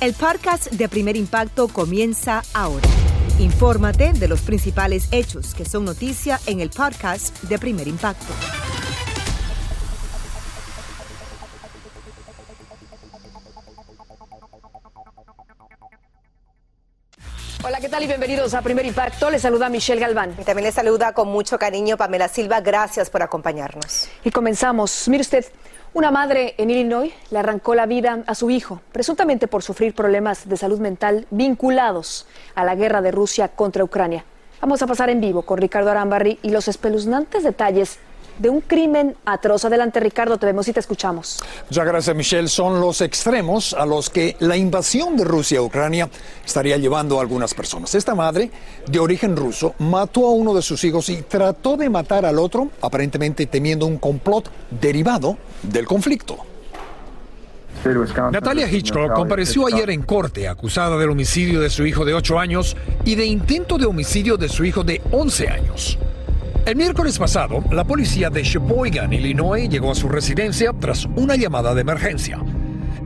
El podcast de Primer Impacto comienza ahora. Infórmate de los principales hechos que son noticia en el podcast de Primer Impacto. Hola, ¿qué tal y bienvenidos a Primer Impacto? Les saluda Michelle Galván. Y también le saluda con mucho cariño Pamela Silva. Gracias por acompañarnos. Y comenzamos. Mire usted, una madre en Illinois le arrancó la vida a su hijo, presuntamente por sufrir problemas de salud mental vinculados a la guerra de Rusia contra Ucrania. Vamos a pasar en vivo con Ricardo Arambarri y los espeluznantes detalles de un crimen atroz. Adelante, Ricardo, te vemos y te escuchamos. Muchas gracias, Michelle. Son los extremos a los que la invasión de Rusia a Ucrania estaría llevando a algunas personas. Esta madre, de origen ruso, mató a uno de sus hijos y trató de matar al otro, aparentemente temiendo un complot derivado del conflicto. Natalia Hitchcock compareció ayer en corte acusada del homicidio de su hijo de 8 años y de intento de homicidio de su hijo de 11 años. El miércoles pasado, la policía de Sheboygan, Illinois, llegó a su residencia tras una llamada de emergencia.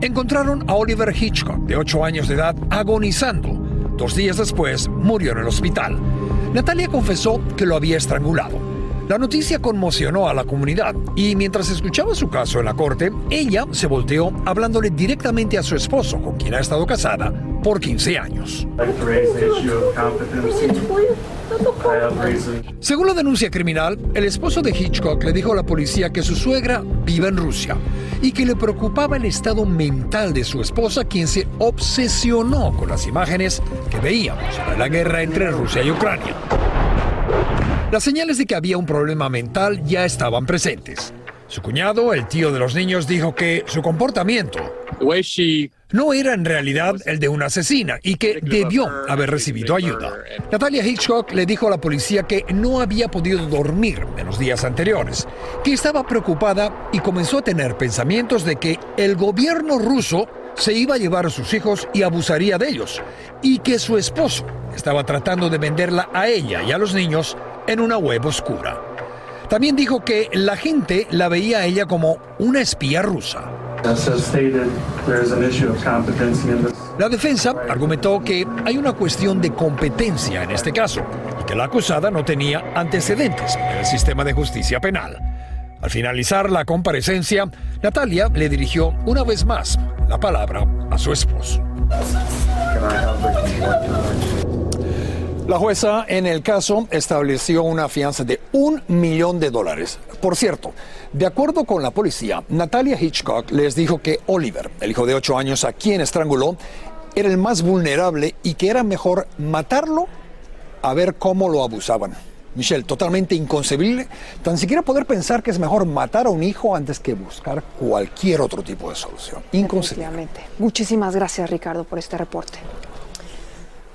Encontraron a Oliver Hitchcock, de 8 años de edad, agonizando. Dos días después, murió en el hospital. Natalia confesó que lo había estrangulado. La noticia conmocionó a la comunidad y mientras escuchaba su caso en la corte, ella se volteó hablándole directamente a su esposo, con quien ha estado casada por 15 años. Según la denuncia criminal, el esposo de Hitchcock le dijo a la policía que su suegra vive en Rusia y que le preocupaba el estado mental de su esposa, quien se obsesionó con las imágenes que veíamos sobre la guerra entre Rusia y Ucrania. Las señales de que había un problema mental ya estaban presentes. Su cuñado, el tío de los niños, dijo que su comportamiento no era en realidad el de una asesina y que debió haber recibido ayuda. Natalia Hitchcock le dijo a la policía que no había podido dormir en los días anteriores, que estaba preocupada y comenzó a tener pensamientos de que el gobierno ruso se iba a llevar a sus hijos y abusaría de ellos, y que su esposo estaba tratando de venderla a ella y a los niños en una web oscura. También dijo que la gente la veía a ella como una espía rusa. La defensa argumentó que hay una cuestión de competencia en este caso y que la acusada no tenía antecedentes en el sistema de justicia penal. Al finalizar la comparecencia, Natalia le dirigió una vez más la palabra a su esposo. La jueza en el caso estableció una fianza de un millón de dólares. Por cierto, de acuerdo con la policía, Natalia Hitchcock les dijo que Oliver, el hijo de 8 años a quien estranguló, era el más vulnerable y que era mejor matarlo a ver cómo lo abusaban. Michelle, totalmente inconcebible, tan siquiera poder pensar que es mejor matar a un hijo antes que buscar cualquier otro tipo de solución. Inconcebible. Muchísimas gracias, Ricardo, por este reporte.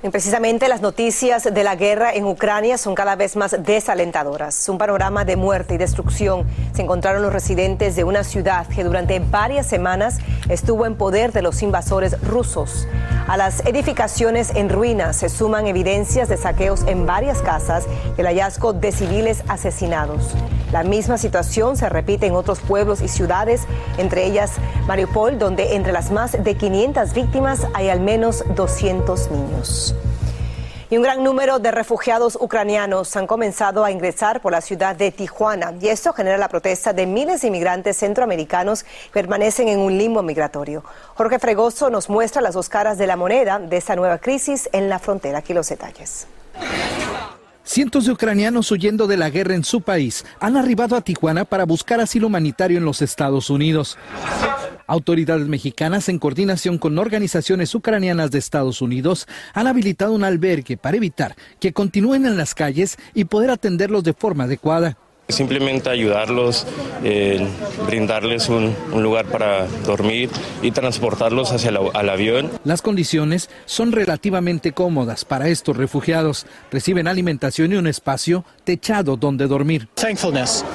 Precisamente las noticias de la guerra en Ucrania son cada vez más desalentadoras. Un panorama de muerte y destrucción se encontraron los residentes de una ciudad que durante varias semanas estuvo en poder de los invasores rusos. A las edificaciones en ruinas se suman evidencias de saqueos en varias casas y el hallazgo de civiles asesinados. La misma situación se repite en otros pueblos y ciudades, entre ellas Mariupol, donde entre las más de 500 víctimas hay al menos 200 niños. Y un gran número de refugiados ucranianos han comenzado a ingresar por la ciudad de Tijuana y esto genera la protesta de miles de inmigrantes centroamericanos que permanecen en un limbo migratorio. Jorge Fregoso nos muestra las dos caras de la moneda de esta nueva crisis en la frontera. Aquí los detalles. Cientos de ucranianos huyendo de la guerra en su país han arribado a Tijuana para buscar asilo humanitario en los Estados Unidos. Autoridades mexicanas, en coordinación con organizaciones ucranianas de Estados Unidos, han habilitado un albergue para evitar que continúen en las calles y poder atenderlos de forma adecuada. Simplemente ayudarlos, eh, brindarles un, lugar para dormir y transportarlos hacia el avión. Las condiciones son relativamente cómodas para estos refugiados. Reciben alimentación y un espacio techado donde dormir.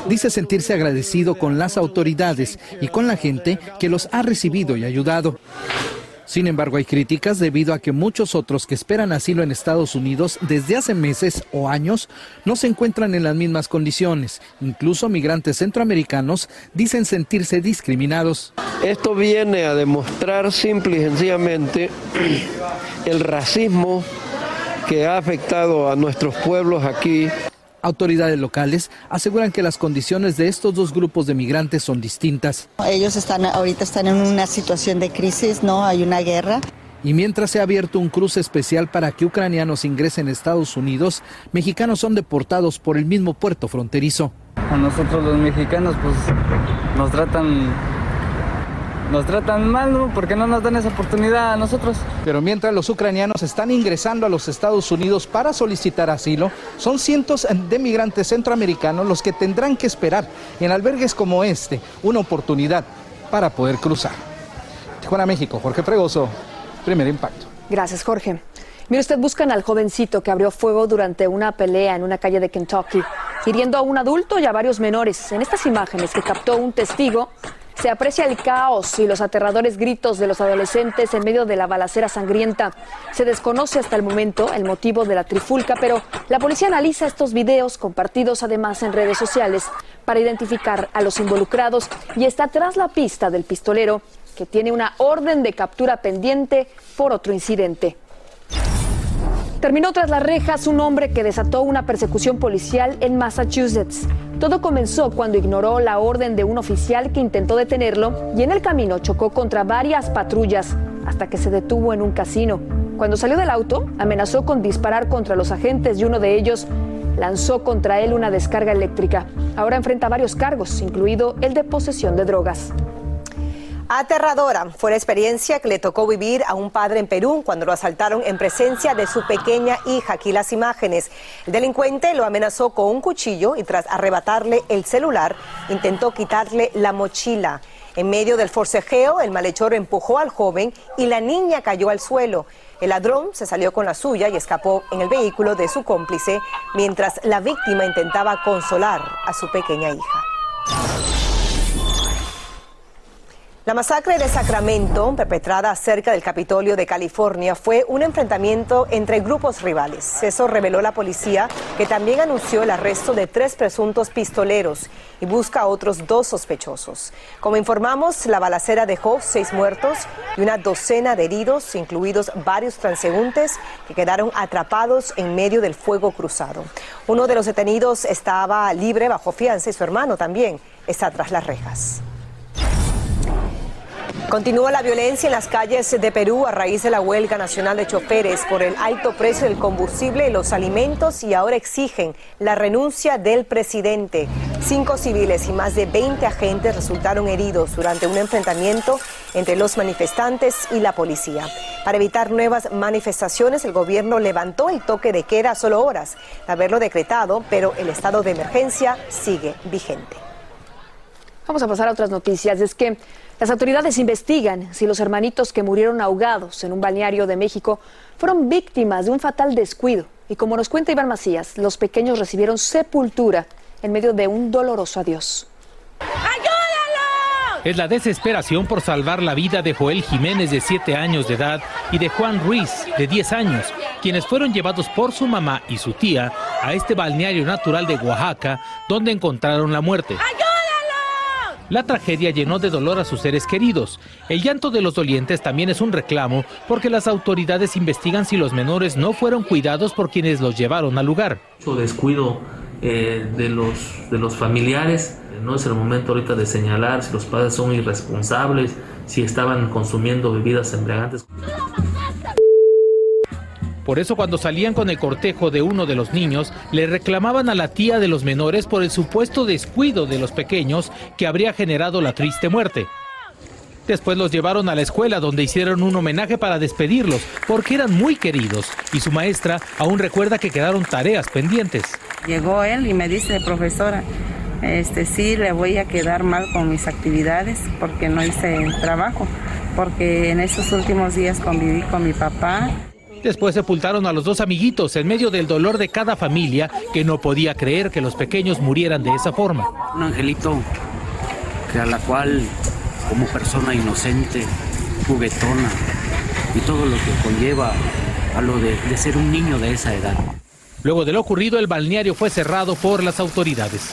Dice sentirse agradecido con las autoridades y con la gente que los ha recibido y ayudado. Sin embargo, hay críticas debido a que muchos otros que esperan asilo en Estados Unidos desde hace meses o años no se encuentran en las mismas condiciones. Incluso migrantes centroamericanos dicen sentirse discriminados. Esto viene a demostrar simple y sencillamente el racismo que ha afectado a nuestros pueblos aquí Autoridades locales aseguran que las condiciones de estos dos grupos de migrantes son distintas. Ellos están ahorita están en una situación de crisis, ¿no? Hay una guerra. Y mientras se ha abierto un cruce especial para que ucranianos ingresen a Estados Unidos, mexicanos son deportados por el mismo puerto fronterizo. A nosotros los mexicanos pues nos tratan nos tratan mal, ¿no? Porque no nos dan esa oportunidad a nosotros. Pero mientras los ucranianos están ingresando a los Estados Unidos para solicitar asilo, son cientos de migrantes centroamericanos los que tendrán que esperar en albergues como este una oportunidad para poder cruzar. Tijuana, México, Jorge Fregoso, primer impacto. Gracias, Jorge. Mire, usted buscan al jovencito que abrió fuego durante una pelea en una calle de Kentucky, hiriendo a un adulto y a varios menores. En estas imágenes que captó un testigo, se aprecia el caos y los aterradores gritos de los adolescentes en medio de la balacera sangrienta. Se desconoce hasta el momento el motivo de la trifulca, pero la policía analiza estos videos compartidos además en redes sociales para identificar a los involucrados y está tras la pista del pistolero que tiene una orden de captura pendiente por otro incidente. Terminó tras las rejas un hombre que desató una persecución policial en Massachusetts. Todo comenzó cuando ignoró la orden de un oficial que intentó detenerlo y en el camino chocó contra varias patrullas hasta que se detuvo en un casino. Cuando salió del auto, amenazó con disparar contra los agentes y uno de ellos lanzó contra él una descarga eléctrica. Ahora enfrenta varios cargos, incluido el de posesión de drogas. Aterradora fue la experiencia que le tocó vivir a un padre en Perú cuando lo asaltaron en presencia de su pequeña hija. Aquí las imágenes. El delincuente lo amenazó con un cuchillo y tras arrebatarle el celular intentó quitarle la mochila. En medio del forcejeo, el malhechor empujó al joven y la niña cayó al suelo. El ladrón se salió con la suya y escapó en el vehículo de su cómplice mientras la víctima intentaba consolar a su pequeña hija. La masacre de Sacramento, perpetrada cerca del Capitolio de California, fue un enfrentamiento entre grupos rivales. Eso reveló la policía, que también anunció el arresto de tres presuntos pistoleros y busca a otros dos sospechosos. Como informamos, la balacera dejó seis muertos y una docena de heridos, incluidos varios transeúntes que quedaron atrapados en medio del fuego cruzado. Uno de los detenidos estaba libre bajo fianza y su hermano también está tras las rejas. Continúa la violencia en las calles de Perú a raíz de la huelga nacional de choferes por el alto precio del combustible y los alimentos y ahora exigen la renuncia del presidente. Cinco civiles y más de 20 agentes resultaron heridos durante un enfrentamiento entre los manifestantes y la policía. Para evitar nuevas manifestaciones, el gobierno levantó el toque de queda a solo horas de haberlo decretado, pero el estado de emergencia sigue vigente. Vamos a pasar a otras noticias. Es que las autoridades investigan si los hermanitos que murieron ahogados en un balneario de México fueron víctimas de un fatal descuido. Y como nos cuenta Iván Macías, los pequeños recibieron sepultura en medio de un doloroso adiós. Es la desesperación por salvar la vida de Joel Jiménez de 7 años de edad y de Juan Ruiz de 10 años, quienes fueron llevados por su mamá y su tía a este balneario natural de Oaxaca, donde encontraron la muerte. La tragedia llenó de dolor a sus seres queridos. El llanto de los dolientes también es un reclamo porque las autoridades investigan si los menores no fueron cuidados por quienes los llevaron al lugar. Mucho descuido eh, de, los, de los familiares. No es el momento ahorita de señalar si los padres son irresponsables, si estaban consumiendo bebidas embriagantes. Por eso cuando salían con el cortejo de uno de los niños, le reclamaban a la tía de los menores por el supuesto descuido de los pequeños que habría generado la triste muerte. Después los llevaron a la escuela donde hicieron un homenaje para despedirlos, porque eran muy queridos y su maestra aún recuerda que quedaron tareas pendientes. Llegó él y me dice, profesora, este sí le voy a quedar mal con mis actividades porque no hice el trabajo, porque en estos últimos días conviví con mi papá. Después sepultaron a los dos amiguitos en medio del dolor de cada familia que no podía creer que los pequeños murieran de esa forma. Un angelito que a la cual como persona inocente, juguetona y todo lo que conlleva a lo de, de ser un niño de esa edad. Luego de lo ocurrido, el balneario fue cerrado por las autoridades.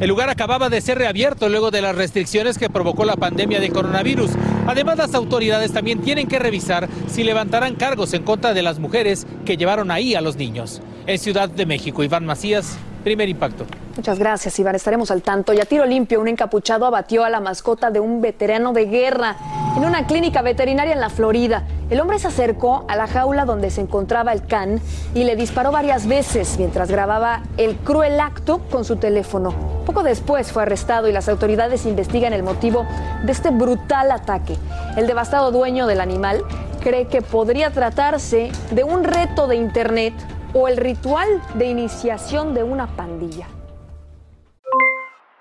El lugar acababa de ser reabierto luego de las restricciones que provocó la pandemia de coronavirus. Además, las autoridades también tienen que revisar si levantarán cargos en contra de las mujeres que llevaron ahí a los niños. En Ciudad de México, Iván Macías, primer impacto. Muchas gracias, Iván. Estaremos al tanto. Y a tiro limpio, un encapuchado abatió a la mascota de un veterano de guerra en una clínica veterinaria en la Florida. El hombre se acercó a la jaula donde se encontraba el can y le disparó varias veces mientras grababa el cruel acto con su teléfono. Poco después fue arrestado y las autoridades investigan el motivo de este brutal ataque. El devastado dueño del animal cree que podría tratarse de un reto de Internet o el ritual de iniciación de una pandilla.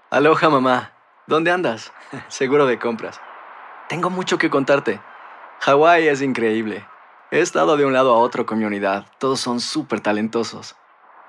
Aloha mamá, ¿dónde andas? Seguro de compras. Tengo mucho que contarte. Hawái es increíble. He estado de un lado a otro con mi unidad. Todos son súper talentosos.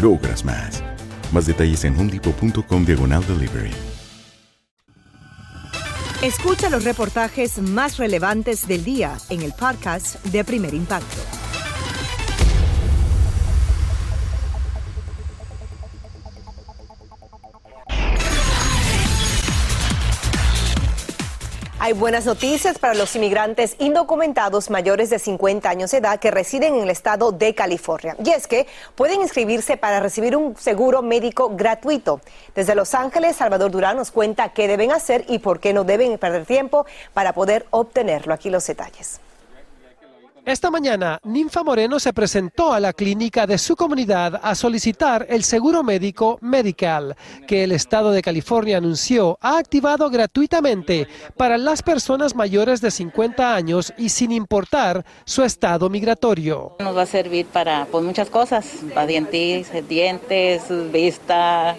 logras más. Más detalles en homedepot.com diagonal delivery. Escucha los reportajes más relevantes del día en el podcast de Primer Impacto. Hay buenas noticias para los inmigrantes indocumentados mayores de 50 años de edad que residen en el estado de California. Y es que pueden inscribirse para recibir un seguro médico gratuito. Desde Los Ángeles, Salvador Durán nos cuenta qué deben hacer y por qué no deben perder tiempo para poder obtenerlo. Aquí los detalles. Esta mañana, Ninfa Moreno se presentó a la clínica de su comunidad a solicitar el seguro médico Medical, que el Estado de California anunció ha activado gratuitamente para las personas mayores de 50 años y sin importar su estado migratorio. Nos va a servir para pues, muchas cosas, para dientes, dientes, vista,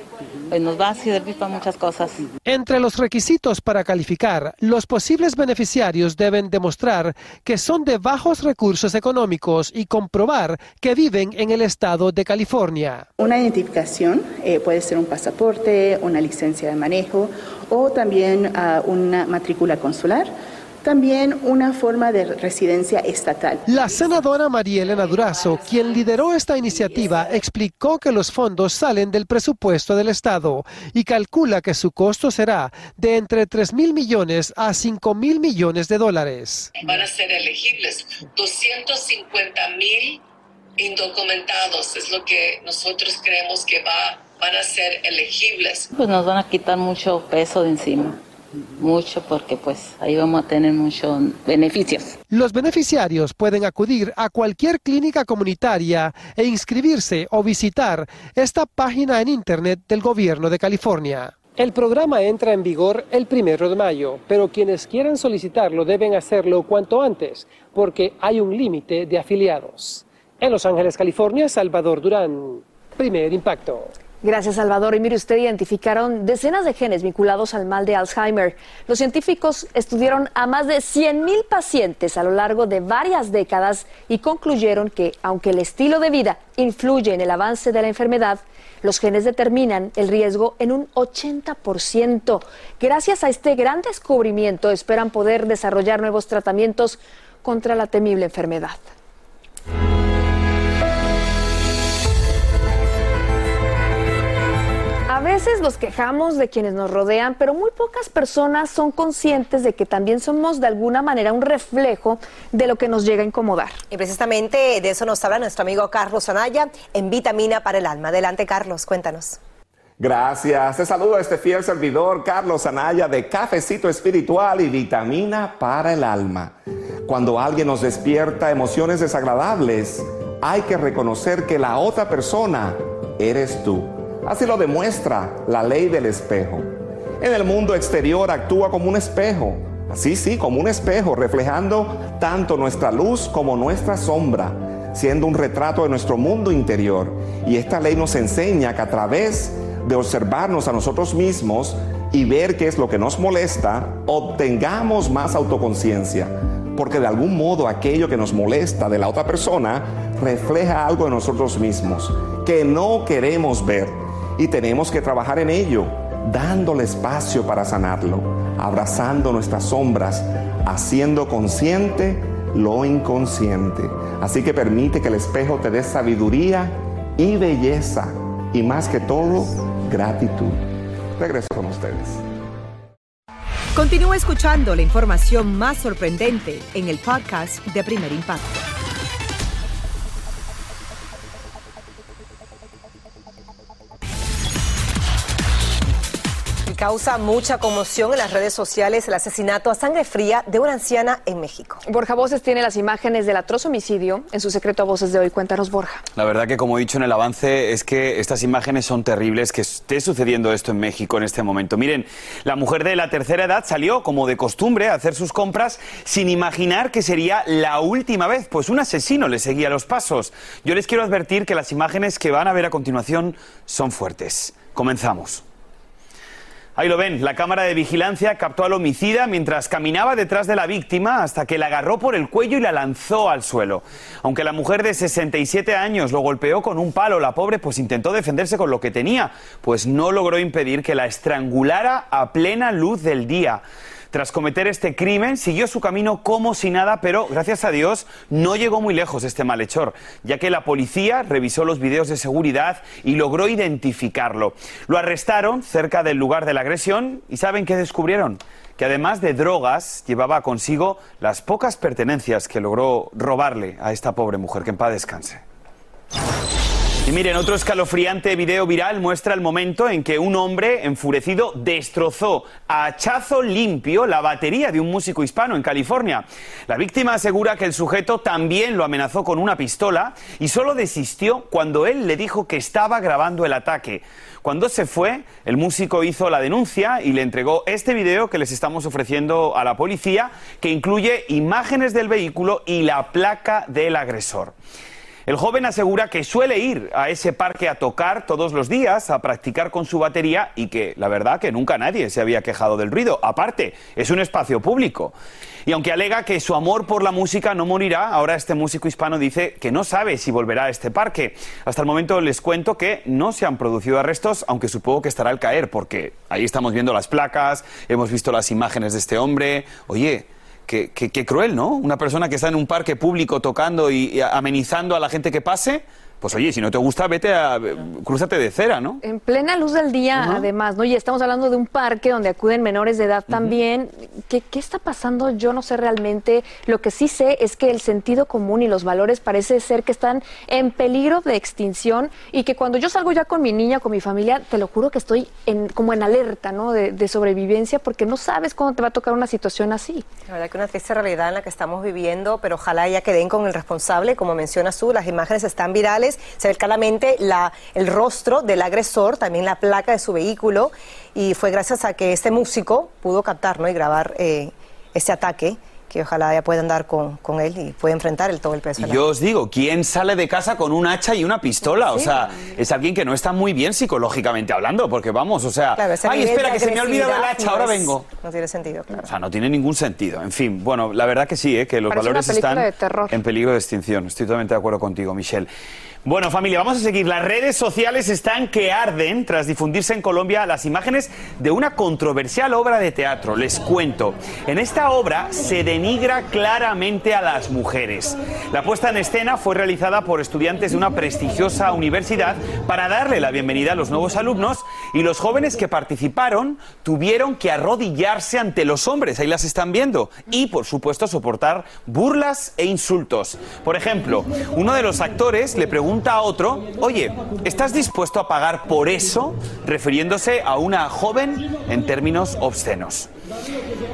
pues, nos va a servir para muchas cosas. Entre los requisitos para calificar, los posibles beneficiarios deben demostrar que son de bajos recursos recursos económicos y comprobar que viven en el estado de California. Una identificación eh, puede ser un pasaporte, una licencia de manejo o también ah, una matrícula consular también una forma de residencia estatal. La senadora María Elena Durazo, quien lideró esta iniciativa, explicó que los fondos salen del presupuesto del Estado y calcula que su costo será de entre 3 mil millones a 5 mil millones de dólares. Van a ser elegibles 250 mil indocumentados, es lo que nosotros creemos que va, van a ser elegibles. Pues nos van a quitar mucho peso de encima mucho porque pues ahí vamos a tener muchos beneficios. Los beneficiarios pueden acudir a cualquier clínica comunitaria e inscribirse o visitar esta página en internet del gobierno de California. El programa entra en vigor el primero de mayo, pero quienes quieran solicitarlo deben hacerlo cuanto antes, porque hay un límite de afiliados. En Los Ángeles, California, Salvador Durán. Primer impacto. Gracias, Salvador. Y mire, usted identificaron decenas de genes vinculados al mal de Alzheimer. Los científicos estudiaron a más de 100.000 pacientes a lo largo de varias décadas y concluyeron que, aunque el estilo de vida influye en el avance de la enfermedad, los genes determinan el riesgo en un 80%. Gracias a este gran descubrimiento, esperan poder desarrollar nuevos tratamientos contra la temible enfermedad. Veces nos quejamos de quienes nos rodean, pero muy pocas personas son conscientes de que también somos de alguna manera un reflejo de lo que nos llega a incomodar. Y precisamente de eso nos habla nuestro amigo Carlos Anaya en Vitamina para el Alma. Adelante, Carlos, cuéntanos. Gracias. Te saludo a este fiel servidor, Carlos Anaya, de Cafecito Espiritual y Vitamina para el Alma. Cuando alguien nos despierta emociones desagradables, hay que reconocer que la otra persona eres tú. Así lo demuestra la ley del espejo. En el mundo exterior actúa como un espejo, así sí, como un espejo, reflejando tanto nuestra luz como nuestra sombra, siendo un retrato de nuestro mundo interior. Y esta ley nos enseña que a través de observarnos a nosotros mismos y ver qué es lo que nos molesta, obtengamos más autoconciencia. Porque de algún modo aquello que nos molesta de la otra persona refleja algo de nosotros mismos que no queremos ver y tenemos que trabajar en ello, dándole espacio para sanarlo, abrazando nuestras sombras, haciendo consciente lo inconsciente. Así que permite que el espejo te dé sabiduría y belleza y más que todo, gratitud. Regreso con ustedes. Continúa escuchando la información más sorprendente en el podcast de Primer Impacto. Causa mucha conmoción en las redes sociales el asesinato a sangre fría de una anciana en México. Borja Voces tiene las imágenes del atroz homicidio en su secreto a voces de hoy. Cuéntanos, Borja. La verdad que, como he dicho en el avance, es que estas imágenes son terribles, que esté sucediendo esto en México en este momento. Miren, la mujer de la tercera edad salió, como de costumbre, a hacer sus compras sin imaginar que sería la última vez, pues un asesino le seguía los pasos. Yo les quiero advertir que las imágenes que van a ver a continuación son fuertes. Comenzamos. Ahí lo ven, la cámara de vigilancia captó al homicida mientras caminaba detrás de la víctima hasta que la agarró por el cuello y la lanzó al suelo. Aunque la mujer de 67 años lo golpeó con un palo, la pobre pues intentó defenderse con lo que tenía, pues no logró impedir que la estrangulara a plena luz del día. Tras cometer este crimen, siguió su camino como si nada, pero gracias a Dios no llegó muy lejos este malhechor, ya que la policía revisó los videos de seguridad y logró identificarlo. Lo arrestaron cerca del lugar de la agresión y ¿saben qué descubrieron? que además de drogas llevaba consigo las pocas pertenencias que logró robarle a esta pobre mujer. Que en paz descanse. Y miren, otro escalofriante video viral muestra el momento en que un hombre enfurecido destrozó a hachazo limpio la batería de un músico hispano en California. La víctima asegura que el sujeto también lo amenazó con una pistola y solo desistió cuando él le dijo que estaba grabando el ataque. Cuando se fue, el músico hizo la denuncia y le entregó este video que les estamos ofreciendo a la policía, que incluye imágenes del vehículo y la placa del agresor. El joven asegura que suele ir a ese parque a tocar todos los días, a practicar con su batería y que la verdad que nunca nadie se había quejado del ruido. Aparte, es un espacio público. Y aunque alega que su amor por la música no morirá, ahora este músico hispano dice que no sabe si volverá a este parque. Hasta el momento les cuento que no se han producido arrestos, aunque supongo que estará al caer, porque ahí estamos viendo las placas, hemos visto las imágenes de este hombre. Oye, Qué, qué, cruel, ¿no? Una persona que está en un parque público tocando y amenizando a la gente que pase pues oye, si no te gusta, vete a. cruzate de cera, ¿no? En plena luz del día, además, ¿no? Y estamos hablando de un parque donde acuden menores de edad también. ¿Qué, ¿Qué, está pasando? Yo no sé realmente. Lo que sí sé es que el sentido común y los valores parece ser que están en peligro de extinción y que cuando yo salgo ya con mi niña, con mi familia, te lo juro que estoy en, como en alerta, ¿no? De, de sobrevivencia porque no sabes cuándo te va a tocar una situación así. La verdad que una triste realidad en la que estamos viviendo, pero ojalá ya queden con el responsable. Como mencionas tú, las imágenes están virales se ve claramente la, el rostro del agresor, también la placa de su vehículo, y fue gracias a que este músico pudo captar ¿no? y grabar eh, este ataque que ojalá ya pueda andar con, con, él y pueda enfrentar el, todo el peso. yo os digo, ¿quién sale de casa con un hacha y una pistola? O sea, es alguien que no está muy bien psicológicamente hablando, porque vamos, o sea, ay, espera, que se me ha olvidado el hacha, ahora vengo. No tiene sentido, claro. O sea, no tiene ningún sentido. En fin, bueno, la verdad que sí, ¿eh? que los valores están en peligro de extinción. Estoy totalmente de acuerdo contigo, Michelle. Bueno, familia, vamos a seguir. Las redes sociales están que arden tras difundirse en Colombia las imágenes de una controversial obra de teatro. Les cuento. En esta obra se denigra claramente a las mujeres. La puesta en escena fue realizada por estudiantes de una prestigiosa universidad para darle la bienvenida a los nuevos alumnos y los jóvenes que participaron tuvieron que arrodillarse ante los hombres, ahí las están viendo, y por supuesto soportar burlas e insultos. Por ejemplo, uno de los actores le pregunta a otro, oye, ¿estás dispuesto a pagar por eso? refiriéndose a una joven en términos obscenos.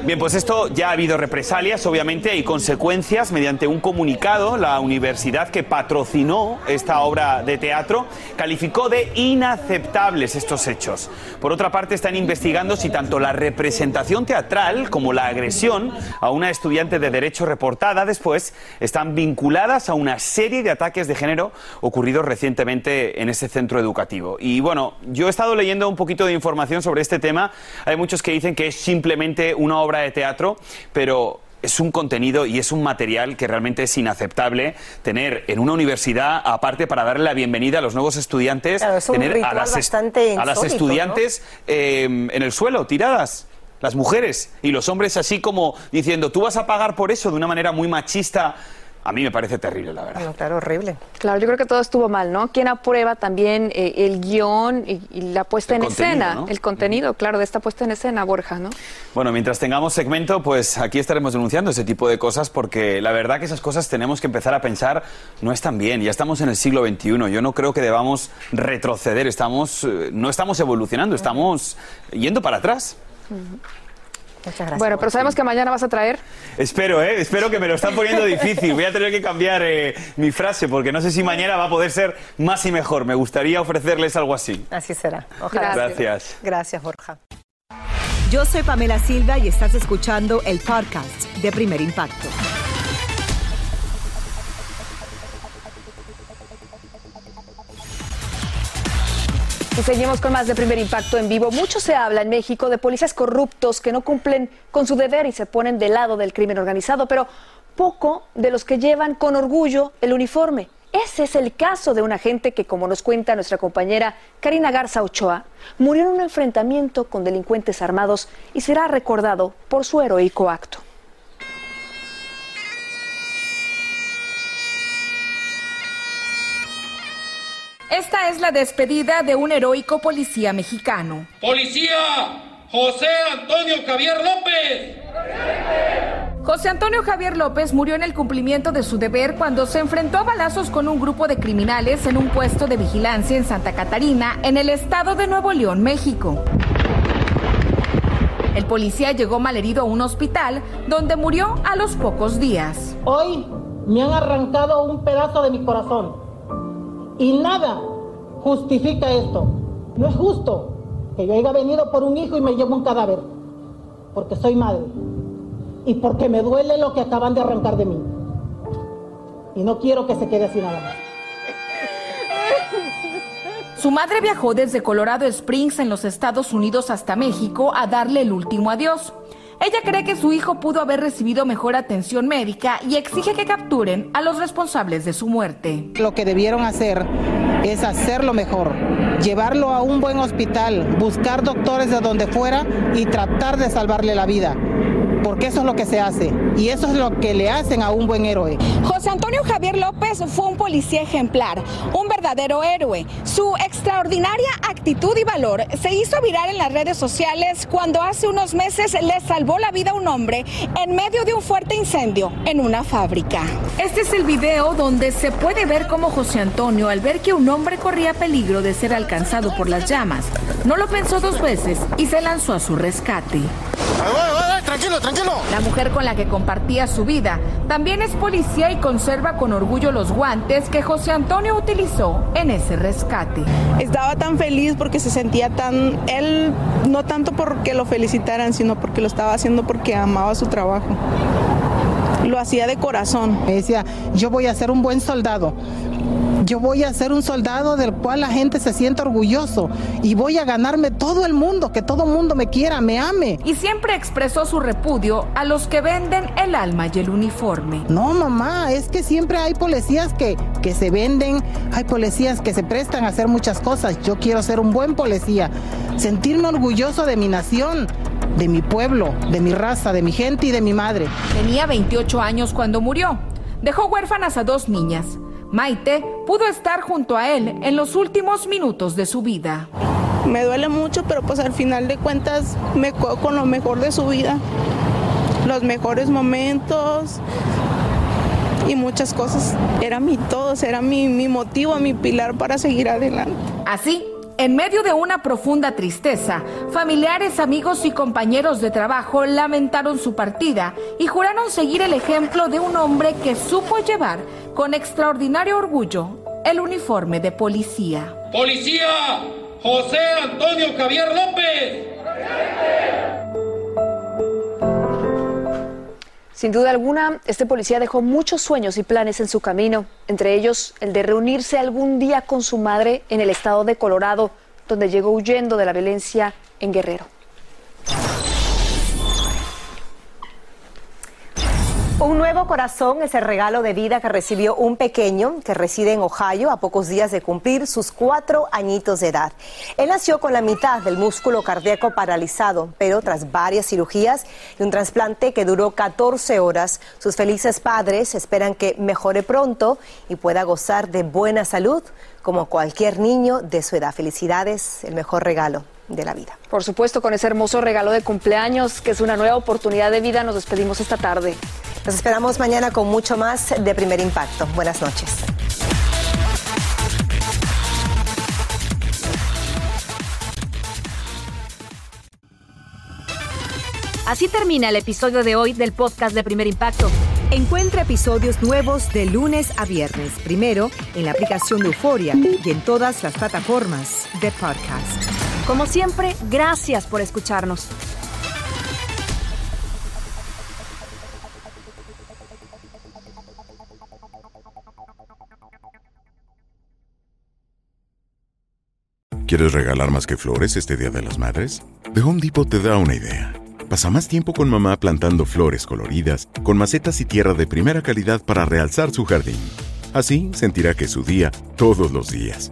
Bien, pues esto ya ha habido represalias, obviamente, y consecuencias. Mediante un comunicado, la universidad que patrocinó esta obra de teatro calificó de inaceptables estos hechos. Por otra parte, están investigando si tanto la representación teatral como la agresión a una estudiante de Derecho reportada después están vinculadas a una serie de ataques de género ocurridos recientemente en ese centro educativo. Y bueno, yo he estado leyendo un poquito de información sobre este tema. Hay muchos que dicen que es simplemente una obra de teatro, pero es un contenido y es un material que realmente es inaceptable tener en una universidad, aparte para darle la bienvenida a los nuevos estudiantes, tener a las, a las, estudiantes em, en el suelo, tiradas. Las mujeres y los hombres así como diciendo, tú vas a pagar por eso de una manera muy machista a mí me parece terrible, la verdad. claro, horrible. Claro, yo creo que todo estuvo mal, ¿no? ¿Quién aprueba también eh, el guion y, la puesta en escena? El contenido, claro, de esta puesta en escena, Borja, ¿no? Bueno, mientras tengamos segmento, pues aquí estaremos denunciando ese tipo de cosas porque la verdad que esas cosas tenemos que empezar a pensar no están bien. Ya estamos en el siglo XXI. Yo no creo que debamos retroceder. Estamos, eh, no estamos evolucionando, estamos yendo para atrás. Bueno, pero sabemos que mañana vas a traer. Espero, ¿eh? Espero que me lo están poniendo difícil. Voy a tener que cambiar eh, mi frase porque no sé si mañana va a poder ser más y mejor. Me gustaría ofrecerles algo así. Así será. Ojalá. Gracias. Gracias, Borja. Yo soy Pamela Silva y estás escuchando el podcast de Primer Impacto. Y seguimos con más de primer impacto en vivo. Mucho se habla en México de policías corruptos que no cumplen con su deber y se ponen del lado del crimen organizado, pero poco de los que llevan con orgullo el uniforme. Ese es el caso de un agente que, como nos cuenta nuestra compañera Karina Garza Ochoa, murió en un enfrentamiento con delincuentes armados y será recordado por su heroico acto. Esta es la despedida de un heroico policía mexicano. ¡Policía! José Antonio Javier López. José Antonio Javier López murió en el cumplimiento de su deber cuando se enfrentó a balazos con un grupo de criminales en un puesto de vigilancia en Santa Catarina, en el estado de Nuevo León, México. El policía llegó malherido a un hospital donde murió a los pocos días. Hoy me han arrancado un pedazo de mi corazón y nada justifica esto. No es justo que yo haya venido por un hijo y me llevo un cadáver, porque soy madre y porque me duele lo que acaban de arrancar de mí. Y no quiero que se quede así nada más. Su madre viajó desde Colorado Springs en los Estados Unidos hasta México a darle el último adiós. Ella cree que su hijo pudo haber recibido mejor atención médica y exige que capturen a los responsables de su muerte. Lo que debieron hacer es hacerlo mejor, llevarlo a un buen hospital, buscar doctores de donde fuera y tratar de salvarle la vida porque eso es lo que se hace y eso es lo que le hacen a un buen héroe. José Antonio Javier López fue un policía ejemplar, un verdadero héroe. Su extraordinaria actitud y valor se hizo viral en las redes sociales cuando hace unos meses le salvó la vida a un hombre en medio de un fuerte incendio en una fábrica. Este es el video donde se puede ver cómo José Antonio, al ver que un hombre corría peligro de ser alcanzado por las llamas, no lo pensó dos veces y se lanzó a su rescate. Tranquilo, tranquilo. La mujer con la que compartía su vida también es policía y conserva con orgullo los guantes que José Antonio utilizó en ese rescate. Estaba tan feliz porque se sentía tan, él no tanto porque lo felicitaran, sino porque lo estaba haciendo porque amaba su trabajo. Lo hacía de corazón. Me decía, yo voy a ser un buen soldado. Yo voy a ser un soldado del cual la gente se sienta orgulloso y voy a ganarme todo el mundo, que todo el mundo me quiera, me ame. Y siempre expresó su repudio a los que venden el alma y el uniforme. No, mamá, es que siempre hay policías que, que se venden, hay policías que se prestan a hacer muchas cosas. Yo quiero ser un buen policía, sentirme orgulloso de mi nación, de mi pueblo, de mi raza, de mi gente y de mi madre. Tenía 28 años cuando murió. Dejó huérfanas a dos niñas. Maite pudo estar junto a él en los últimos minutos de su vida. Me duele mucho, pero pues al final de cuentas me quedo con lo mejor de su vida, los mejores momentos y muchas cosas. Era mi todo, era mi, mi motivo, mi pilar para seguir adelante. Así, en medio de una profunda tristeza, familiares, amigos y compañeros de trabajo lamentaron su partida y juraron seguir el ejemplo de un hombre que supo llevar con extraordinario orgullo el uniforme de policía. Policía José Antonio Javier López. Sin duda alguna, este policía dejó muchos sueños y planes en su camino, entre ellos el de reunirse algún día con su madre en el estado de Colorado, donde llegó huyendo de la violencia en Guerrero. Un nuevo corazón es el regalo de vida que recibió un pequeño que reside en Ohio a pocos días de cumplir sus cuatro añitos de edad. Él nació con la mitad del músculo cardíaco paralizado, pero tras varias cirugías y un trasplante que duró 14 horas, sus felices padres esperan que mejore pronto y pueda gozar de buena salud como cualquier niño de su edad. Felicidades, el mejor regalo de la vida. Por supuesto, con ese hermoso regalo de cumpleaños, que es una nueva oportunidad de vida, nos despedimos esta tarde. Nos esperamos mañana con mucho más de Primer Impacto. Buenas noches. Así termina el episodio de hoy del podcast de Primer Impacto. Encuentra episodios nuevos de lunes a viernes, primero en la aplicación de Euforia y en todas las plataformas de podcast. Como siempre, gracias por escucharnos. ¿Quieres regalar más que flores este Día de las Madres? The Home Depot te da una idea. Pasa más tiempo con mamá plantando flores coloridas, con macetas y tierra de primera calidad para realzar su jardín. Así sentirá que es su día todos los días.